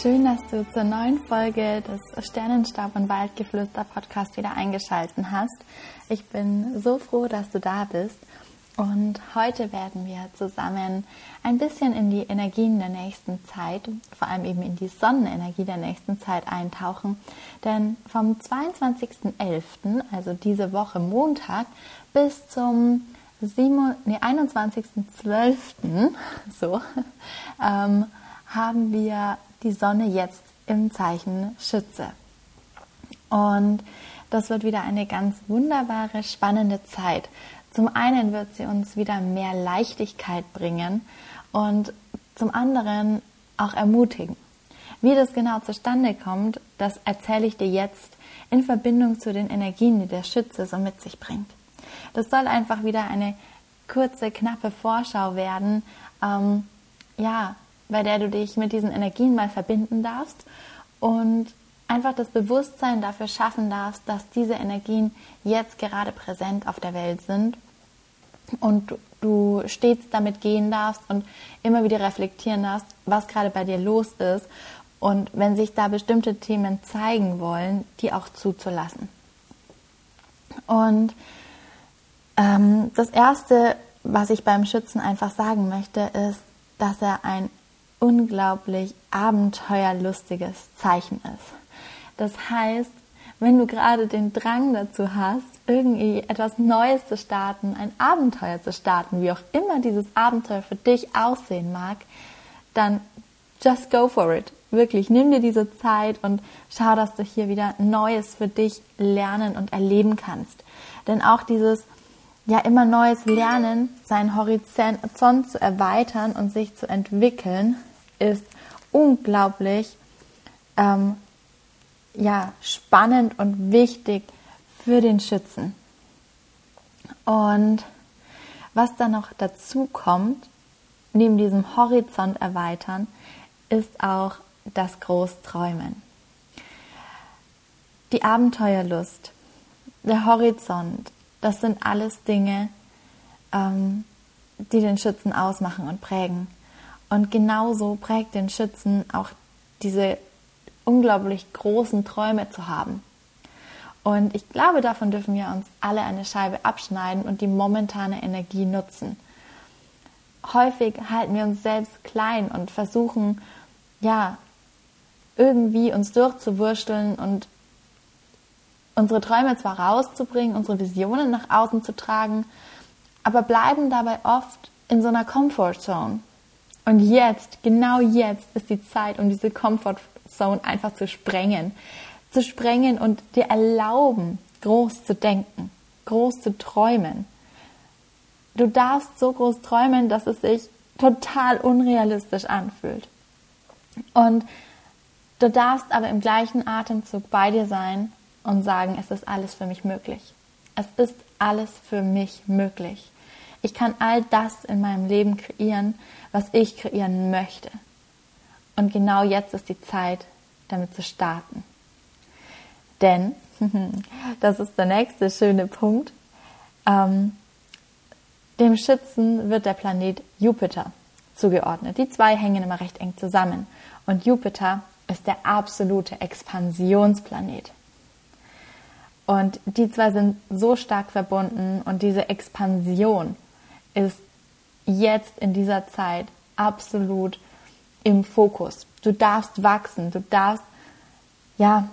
Schön, dass du zur neuen Folge des Sternenstab und Waldgeflüster Podcast wieder eingeschaltet hast. Ich bin so froh, dass du da bist. Und heute werden wir zusammen ein bisschen in die Energien der nächsten Zeit, vor allem eben in die Sonnenenergie der nächsten Zeit eintauchen. Denn vom 22.11., also diese Woche Montag, bis zum nee, 21.12., so, ähm, haben wir die Sonne jetzt im Zeichen Schütze. Und das wird wieder eine ganz wunderbare, spannende Zeit. Zum einen wird sie uns wieder mehr Leichtigkeit bringen und zum anderen auch ermutigen. Wie das genau zustande kommt, das erzähle ich dir jetzt in Verbindung zu den Energien, die der Schütze so mit sich bringt. Das soll einfach wieder eine kurze, knappe Vorschau werden, ähm, ja, bei der du dich mit diesen Energien mal verbinden darfst und einfach das Bewusstsein dafür schaffen darfst, dass diese Energien jetzt gerade präsent auf der Welt sind und du stets damit gehen darfst und immer wieder reflektieren darfst, was gerade bei dir los ist und wenn sich da bestimmte Themen zeigen wollen, die auch zuzulassen. Und ähm, das Erste, was ich beim Schützen einfach sagen möchte, ist, dass er ein unglaublich abenteuerlustiges Zeichen ist. Das heißt, wenn du gerade den Drang dazu hast, irgendwie etwas Neues zu starten, ein Abenteuer zu starten, wie auch immer dieses Abenteuer für dich aussehen mag, dann just go for it. Wirklich, nimm dir diese Zeit und schau, dass du hier wieder Neues für dich lernen und erleben kannst. Denn auch dieses ja immer Neues lernen, seinen Horizont zu erweitern und sich zu entwickeln, ist unglaublich ähm, ja, spannend und wichtig für den Schützen. Und was dann noch dazu kommt, neben diesem Horizont erweitern, ist auch das Großträumen. Die Abenteuerlust, der Horizont, das sind alles Dinge, ähm, die den Schützen ausmachen und prägen. Und genauso prägt den Schützen auch diese unglaublich großen Träume zu haben. Und ich glaube, davon dürfen wir uns alle eine Scheibe abschneiden und die momentane Energie nutzen. Häufig halten wir uns selbst klein und versuchen, ja, irgendwie uns durchzuwursteln und unsere Träume zwar rauszubringen, unsere Visionen nach außen zu tragen, aber bleiben dabei oft in so einer Comfort Zone. Und jetzt, genau jetzt ist die Zeit, um diese Comfort Zone einfach zu sprengen. Zu sprengen und dir erlauben, groß zu denken, groß zu träumen. Du darfst so groß träumen, dass es sich total unrealistisch anfühlt. Und du darfst aber im gleichen Atemzug bei dir sein und sagen, es ist alles für mich möglich. Es ist alles für mich möglich. Ich kann all das in meinem Leben kreieren, was ich kreieren möchte. Und genau jetzt ist die Zeit, damit zu starten. Denn, das ist der nächste schöne Punkt, ähm, dem Schützen wird der Planet Jupiter zugeordnet. Die zwei hängen immer recht eng zusammen. Und Jupiter ist der absolute Expansionsplanet. Und die zwei sind so stark verbunden und diese Expansion ist jetzt in dieser Zeit absolut im Fokus. Du darfst wachsen, du darfst ja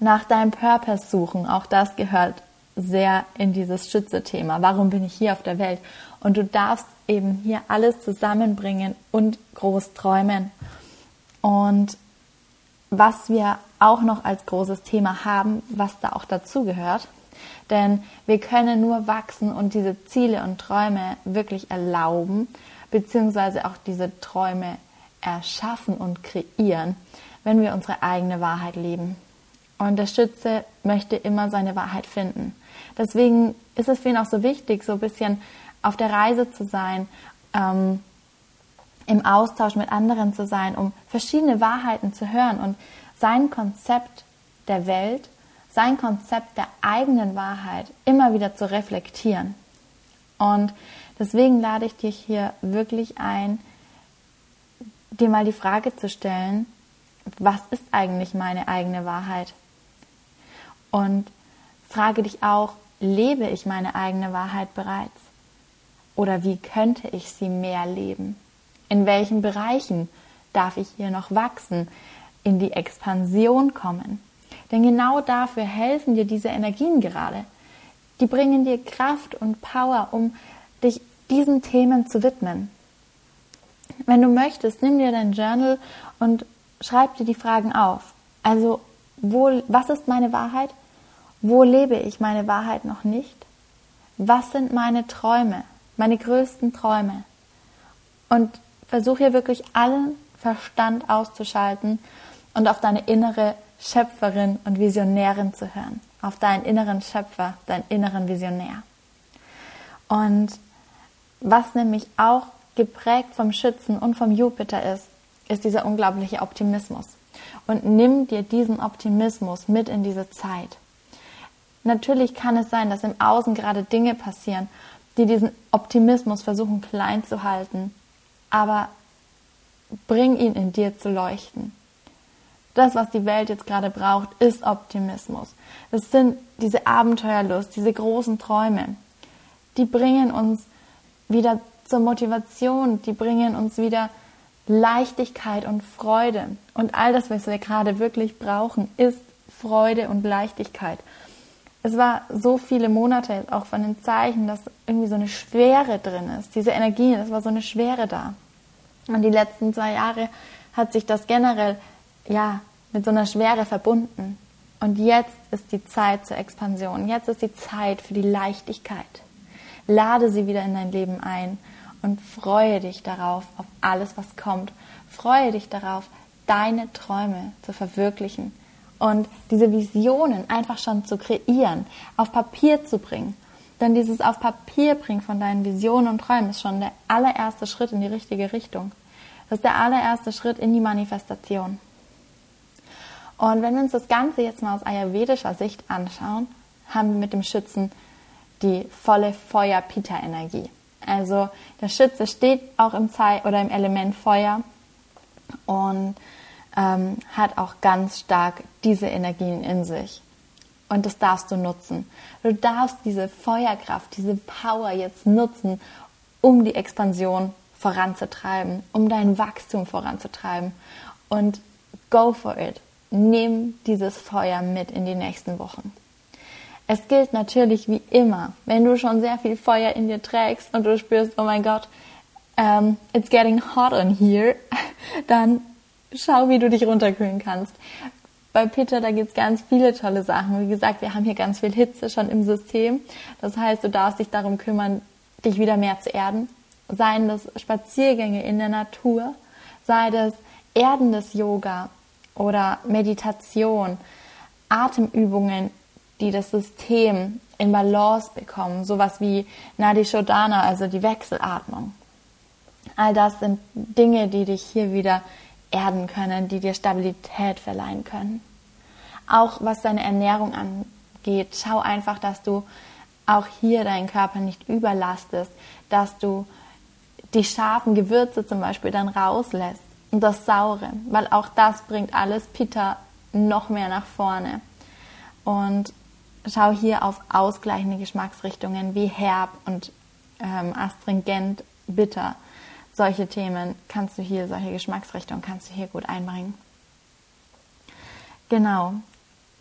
nach deinem Purpose suchen. Auch das gehört sehr in dieses Schütze-Thema. Warum bin ich hier auf der Welt? Und du darfst eben hier alles zusammenbringen und groß träumen. Und was wir auch noch als großes Thema haben, was da auch dazu gehört, denn wir können nur wachsen und diese Ziele und Träume wirklich erlauben, beziehungsweise auch diese Träume erschaffen und kreieren, wenn wir unsere eigene Wahrheit leben. Und der Schütze möchte immer seine Wahrheit finden. Deswegen ist es für ihn auch so wichtig, so ein bisschen auf der Reise zu sein, ähm, im Austausch mit anderen zu sein, um verschiedene Wahrheiten zu hören und sein Konzept der Welt, sein Konzept der eigenen Wahrheit immer wieder zu reflektieren. Und deswegen lade ich dich hier wirklich ein, dir mal die Frage zu stellen, was ist eigentlich meine eigene Wahrheit? Und frage dich auch, lebe ich meine eigene Wahrheit bereits? Oder wie könnte ich sie mehr leben? In welchen Bereichen darf ich hier noch wachsen, in die Expansion kommen? Denn genau dafür helfen dir diese Energien gerade. Die bringen dir Kraft und Power, um dich diesen Themen zu widmen. Wenn du möchtest, nimm dir dein Journal und schreib dir die Fragen auf. Also, wo, was ist meine Wahrheit? Wo lebe ich meine Wahrheit noch nicht? Was sind meine Träume, meine größten Träume? Und versuch hier wirklich allen Verstand auszuschalten und auf deine innere Schöpferin und Visionärin zu hören, auf deinen inneren Schöpfer, deinen inneren Visionär. Und was nämlich auch geprägt vom Schützen und vom Jupiter ist, ist dieser unglaubliche Optimismus. Und nimm dir diesen Optimismus mit in diese Zeit. Natürlich kann es sein, dass im Außen gerade Dinge passieren, die diesen Optimismus versuchen klein zu halten, aber bring ihn in dir zu leuchten. Das, was die Welt jetzt gerade braucht, ist Optimismus. Das sind diese Abenteuerlust, diese großen Träume. Die bringen uns wieder zur Motivation, die bringen uns wieder Leichtigkeit und Freude. Und all das, was wir gerade wirklich brauchen, ist Freude und Leichtigkeit. Es war so viele Monate auch von den Zeichen, dass irgendwie so eine Schwere drin ist. Diese Energie, es war so eine Schwere da. Und die letzten zwei Jahre hat sich das generell ja, mit so einer Schwere verbunden. Und jetzt ist die Zeit zur Expansion. Jetzt ist die Zeit für die Leichtigkeit. Lade sie wieder in dein Leben ein und freue dich darauf, auf alles, was kommt. Freue dich darauf, deine Träume zu verwirklichen und diese Visionen einfach schon zu kreieren, auf Papier zu bringen. Denn dieses auf Papier bringen von deinen Visionen und Träumen ist schon der allererste Schritt in die richtige Richtung. Das ist der allererste Schritt in die Manifestation. Und wenn wir uns das Ganze jetzt mal aus ayurvedischer Sicht anschauen, haben wir mit dem Schützen die volle Feuer-Pita-Energie. Also der Schütze steht auch im Zeit oder im Element Feuer und ähm, hat auch ganz stark diese Energien in sich. Und das darfst du nutzen. Du darfst diese Feuerkraft, diese Power jetzt nutzen, um die Expansion voranzutreiben, um dein Wachstum voranzutreiben. Und go for it nimm dieses Feuer mit in die nächsten Wochen. Es gilt natürlich wie immer, wenn du schon sehr viel Feuer in dir trägst und du spürst, oh mein Gott, um, it's getting hot in here, dann schau, wie du dich runterkühlen kannst. Bei Peter, da gibt's ganz viele tolle Sachen. Wie gesagt, wir haben hier ganz viel Hitze schon im System. Das heißt, du darfst dich darum kümmern, dich wieder mehr zu erden. Seien das Spaziergänge in der Natur, sei das erdendes Yoga, oder Meditation, Atemübungen, die das System in Balance bekommen, sowas wie Nadi Shodhana, also die Wechselatmung. All das sind Dinge, die dich hier wieder erden können, die dir Stabilität verleihen können. Auch was deine Ernährung angeht, schau einfach, dass du auch hier deinen Körper nicht überlastest, dass du die scharfen Gewürze zum Beispiel dann rauslässt, und das Saure, weil auch das bringt alles Pitta noch mehr nach vorne. Und schau hier auf ausgleichende Geschmacksrichtungen wie herb und ähm, astringent, bitter solche Themen kannst du hier, solche Geschmacksrichtungen kannst du hier gut einbringen. Genau.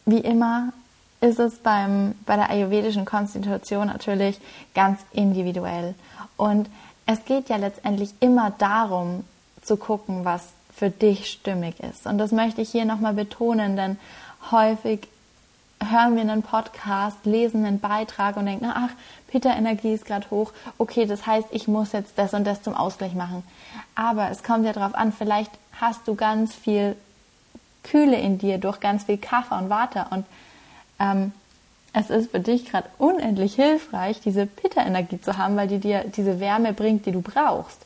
Wie immer ist es beim, bei der ayurvedischen Konstitution natürlich ganz individuell. Und es geht ja letztendlich immer darum, zu gucken, was für dich stimmig ist. Und das möchte ich hier nochmal betonen, denn häufig hören wir einen Podcast, lesen einen Beitrag und denken, ach, Peter-Energie ist gerade hoch, okay, das heißt, ich muss jetzt das und das zum Ausgleich machen. Aber es kommt ja darauf an, vielleicht hast du ganz viel Kühle in dir durch ganz viel Kaffee und Water und ähm, es ist für dich gerade unendlich hilfreich, diese Pitta-Energie zu haben, weil die dir diese Wärme bringt, die du brauchst.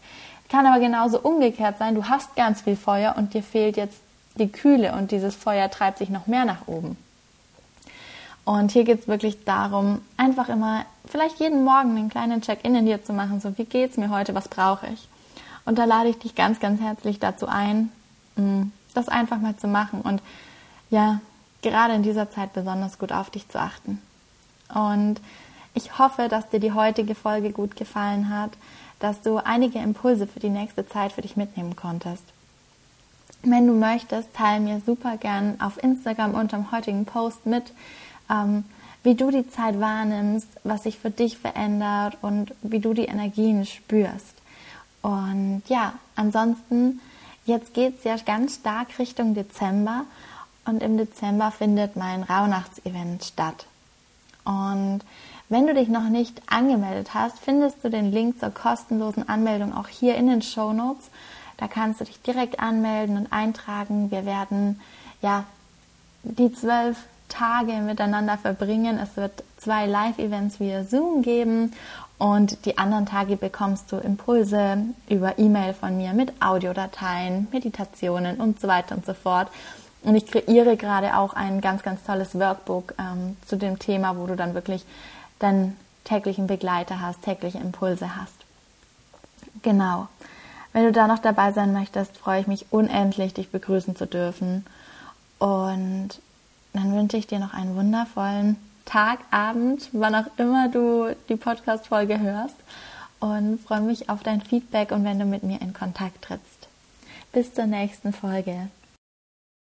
Kann aber genauso umgekehrt sein, du hast ganz viel Feuer und dir fehlt jetzt die Kühle und dieses Feuer treibt sich noch mehr nach oben. Und hier geht es wirklich darum, einfach immer vielleicht jeden Morgen einen kleinen Check-in in dir zu machen, so wie geht es mir heute, was brauche ich. Und da lade ich dich ganz, ganz herzlich dazu ein, mm, das einfach mal zu machen und ja, gerade in dieser Zeit besonders gut auf dich zu achten. Und ich hoffe, dass dir die heutige Folge gut gefallen hat, dass du einige Impulse für die nächste Zeit für dich mitnehmen konntest. Wenn du möchtest, teile mir super gern auf Instagram unter dem heutigen Post mit, ähm, wie du die Zeit wahrnimmst, was sich für dich verändert und wie du die Energien spürst. Und ja, ansonsten, jetzt geht es ja ganz stark Richtung Dezember und im Dezember findet mein Rauhnachtsevent statt. Und wenn du dich noch nicht angemeldet hast, findest du den Link zur kostenlosen Anmeldung auch hier in den Show Notes. Da kannst du dich direkt anmelden und eintragen. Wir werden ja die zwölf Tage miteinander verbringen. Es wird zwei Live-Events via Zoom geben und die anderen Tage bekommst du Impulse über E-Mail von mir mit Audiodateien, Meditationen und so weiter und so fort. Und ich kreiere gerade auch ein ganz, ganz tolles Workbook ähm, zu dem Thema, wo du dann wirklich deinen täglichen Begleiter hast, tägliche Impulse hast. Genau. Wenn du da noch dabei sein möchtest, freue ich mich unendlich, dich begrüßen zu dürfen. Und dann wünsche ich dir noch einen wundervollen Tag, Abend, wann auch immer du die Podcast-Folge hörst. Und freue mich auf dein Feedback und wenn du mit mir in Kontakt trittst. Bis zur nächsten Folge.